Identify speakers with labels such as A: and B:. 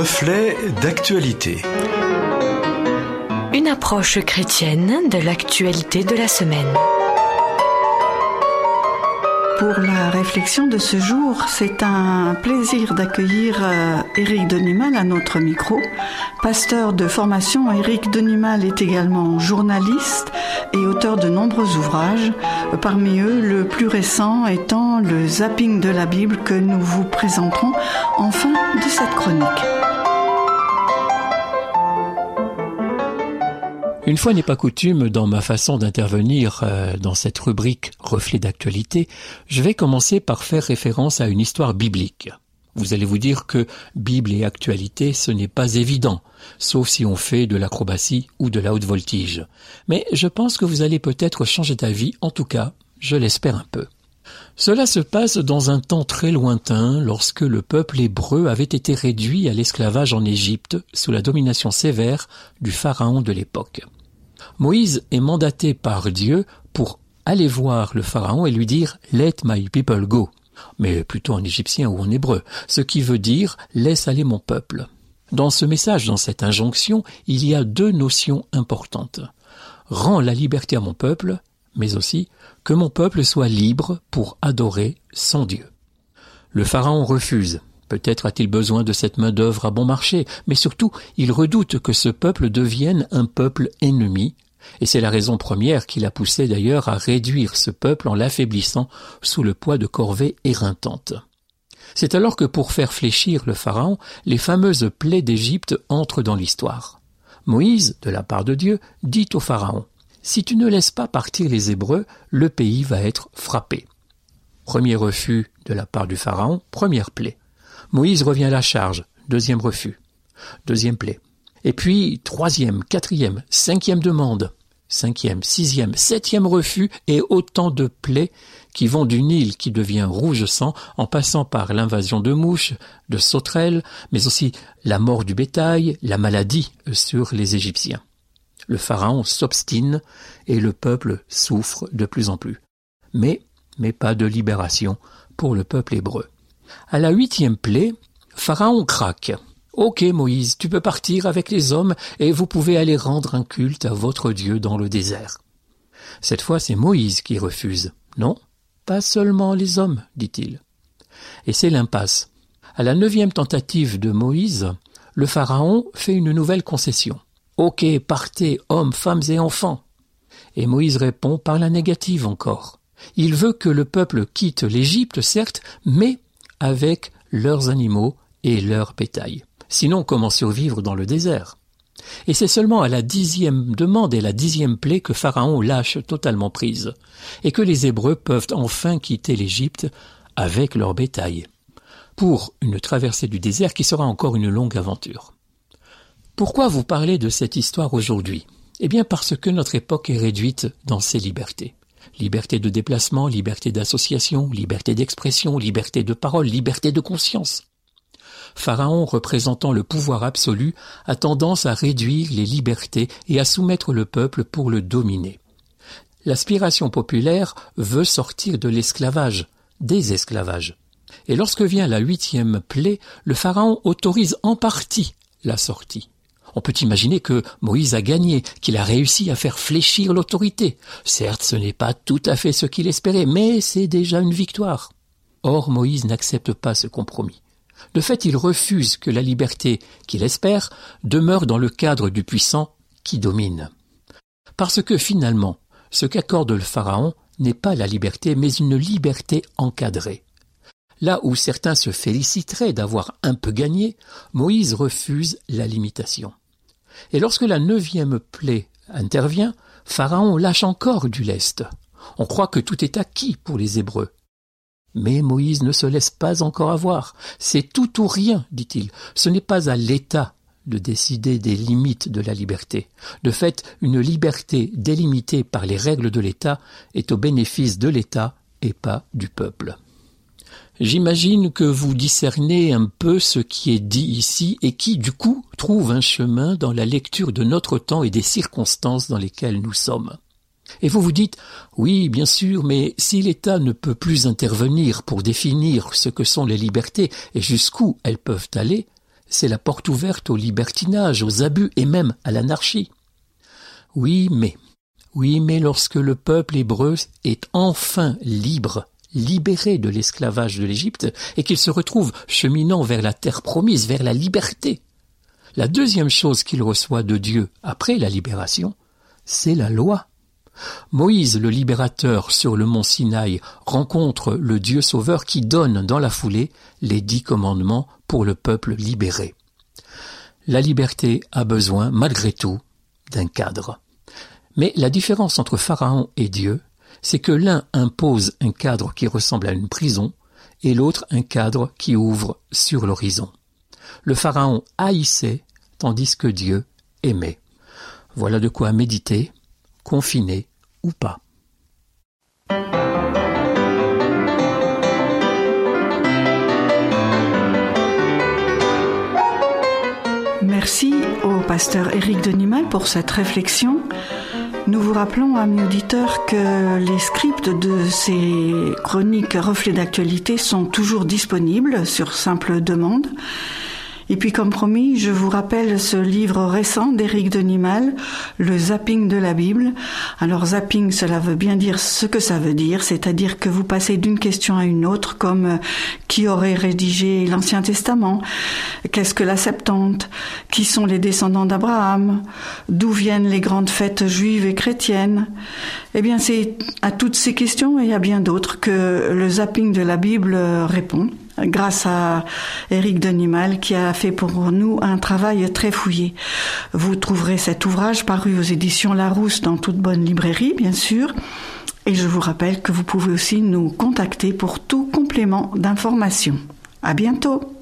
A: Reflet d'actualité.
B: Une approche chrétienne de l'actualité de la semaine.
C: Pour la réflexion de ce jour, c'est un plaisir d'accueillir euh, Éric Denimal à notre micro. Pasteur de formation, Éric Denimal est également journaliste et auteur de nombreux ouvrages, parmi eux le plus récent étant le zapping de la Bible que nous vous présenterons en fin de cette chronique.
D: Une fois n'est pas coutume dans ma façon d'intervenir euh, dans cette rubrique reflet d'actualité, je vais commencer par faire référence à une histoire biblique. Vous allez vous dire que Bible et actualité, ce n'est pas évident, sauf si on fait de l'acrobatie ou de la haute voltige. Mais je pense que vous allez peut-être changer d'avis, en tout cas, je l'espère un peu. Cela se passe dans un temps très lointain, lorsque le peuple hébreu avait été réduit à l'esclavage en Égypte sous la domination sévère du pharaon de l'époque. Moïse est mandaté par Dieu pour aller voir le Pharaon et lui dire Let my people go, mais plutôt en égyptien ou en hébreu, ce qui veut dire Laisse aller mon peuple. Dans ce message, dans cette injonction, il y a deux notions importantes. Rends la liberté à mon peuple, mais aussi que mon peuple soit libre pour adorer son Dieu. Le Pharaon refuse. Peut-être a-t-il besoin de cette main-d'œuvre à bon marché, mais surtout, il redoute que ce peuple devienne un peuple ennemi, et c'est la raison première qui l'a poussé d'ailleurs à réduire ce peuple en l'affaiblissant sous le poids de corvées éreintantes. C'est alors que pour faire fléchir le Pharaon, les fameuses plaies d'Égypte entrent dans l'histoire. Moïse, de la part de Dieu, dit au Pharaon Si tu ne laisses pas partir les Hébreux, le pays va être frappé. Premier refus de la part du Pharaon, première plaie. Moïse revient à la charge, deuxième refus, deuxième plaie. Et puis troisième, quatrième, cinquième demande, cinquième, sixième, septième refus et autant de plaies qui vont du Nil qui devient rouge sang en passant par l'invasion de mouches, de sauterelles, mais aussi la mort du bétail, la maladie sur les Égyptiens. Le pharaon s'obstine et le peuple souffre de plus en plus. Mais, mais pas de libération pour le peuple hébreu. À la huitième plaie, Pharaon craque. Ok Moïse, tu peux partir avec les hommes et vous pouvez aller rendre un culte à votre Dieu dans le désert. Cette fois c'est Moïse qui refuse. Non, pas seulement les hommes, dit-il. Et c'est l'impasse. À la neuvième tentative de Moïse, le Pharaon fait une nouvelle concession. Ok, partez, hommes, femmes et enfants. Et Moïse répond par la négative encore. Il veut que le peuple quitte l'Égypte, certes, mais avec leurs animaux et leur bétail. Sinon, comment survivre dans le désert? Et c'est seulement à la dixième demande et la dixième plaie que Pharaon lâche totalement prise, et que les Hébreux peuvent enfin quitter l'Égypte avec leur bétail, pour une traversée du désert qui sera encore une longue aventure. Pourquoi vous parlez de cette histoire aujourd'hui? Eh bien parce que notre époque est réduite dans ses libertés. Liberté de déplacement, liberté d'association, liberté d'expression, liberté de parole, liberté de conscience. Pharaon, représentant le pouvoir absolu, a tendance à réduire les libertés et à soumettre le peuple pour le dominer. L'aspiration populaire veut sortir de l'esclavage, des esclavages. Et lorsque vient la huitième plaie, le Pharaon autorise en partie la sortie. On peut imaginer que Moïse a gagné, qu'il a réussi à faire fléchir l'autorité. Certes, ce n'est pas tout à fait ce qu'il espérait, mais c'est déjà une victoire. Or, Moïse n'accepte pas ce compromis. De fait, il refuse que la liberté qu'il espère demeure dans le cadre du puissant qui domine. Parce que finalement, ce qu'accorde le Pharaon n'est pas la liberté, mais une liberté encadrée. Là où certains se féliciteraient d'avoir un peu gagné, Moïse refuse la limitation. Et lorsque la neuvième plaie intervient, Pharaon lâche encore du lest. On croit que tout est acquis pour les Hébreux. Mais Moïse ne se laisse pas encore avoir. C'est tout ou rien, dit-il. Ce n'est pas à l'État de décider des limites de la liberté. De fait, une liberté délimitée par les règles de l'État est au bénéfice de l'État et pas du peuple. J'imagine que vous discernez un peu ce qui est dit ici et qui, du coup, trouve un chemin dans la lecture de notre temps et des circonstances dans lesquelles nous sommes. Et vous vous dites, oui, bien sûr, mais si l'État ne peut plus intervenir pour définir ce que sont les libertés et jusqu'où elles peuvent aller, c'est la porte ouverte au libertinage, aux abus et même à l'anarchie. Oui, mais, oui, mais lorsque le peuple hébreu est enfin libre, libéré de l'esclavage de l'Égypte, et qu'il se retrouve cheminant vers la terre promise, vers la liberté, la deuxième chose qu'il reçoit de Dieu après la libération, c'est la loi. Moïse, le libérateur sur le mont Sinaï, rencontre le Dieu sauveur qui donne dans la foulée les dix commandements pour le peuple libéré. La liberté a besoin, malgré tout, d'un cadre. Mais la différence entre Pharaon et Dieu, c'est que l'un impose un cadre qui ressemble à une prison et l'autre un cadre qui ouvre sur l'horizon. Le Pharaon haïssait tandis que Dieu aimait. Voilà de quoi méditer, confiné ou pas.
C: Merci au pasteur Éric Denimal pour cette réflexion. Nous vous rappelons, amis auditeurs, que les scripts de ces chroniques reflets d'actualité sont toujours disponibles sur simple demande. Et puis, comme promis, je vous rappelle ce livre récent d'Éric Denimal, Le zapping de la Bible. Alors, zapping, cela veut bien dire ce que ça veut dire, c'est-à-dire que vous passez d'une question à une autre, comme euh, qui aurait rédigé l'Ancien Testament, qu'est-ce que la Septante, qui sont les descendants d'Abraham, d'où viennent les grandes fêtes juives et chrétiennes? Eh bien, c'est à toutes ces questions et à bien d'autres que le zapping de la Bible répond grâce à Éric Denimal qui a fait pour nous un travail très fouillé. Vous trouverez cet ouvrage paru aux éditions Larousse dans toute bonne librairie, bien sûr. Et je vous rappelle que vous pouvez aussi nous contacter pour tout complément d'information. À bientôt!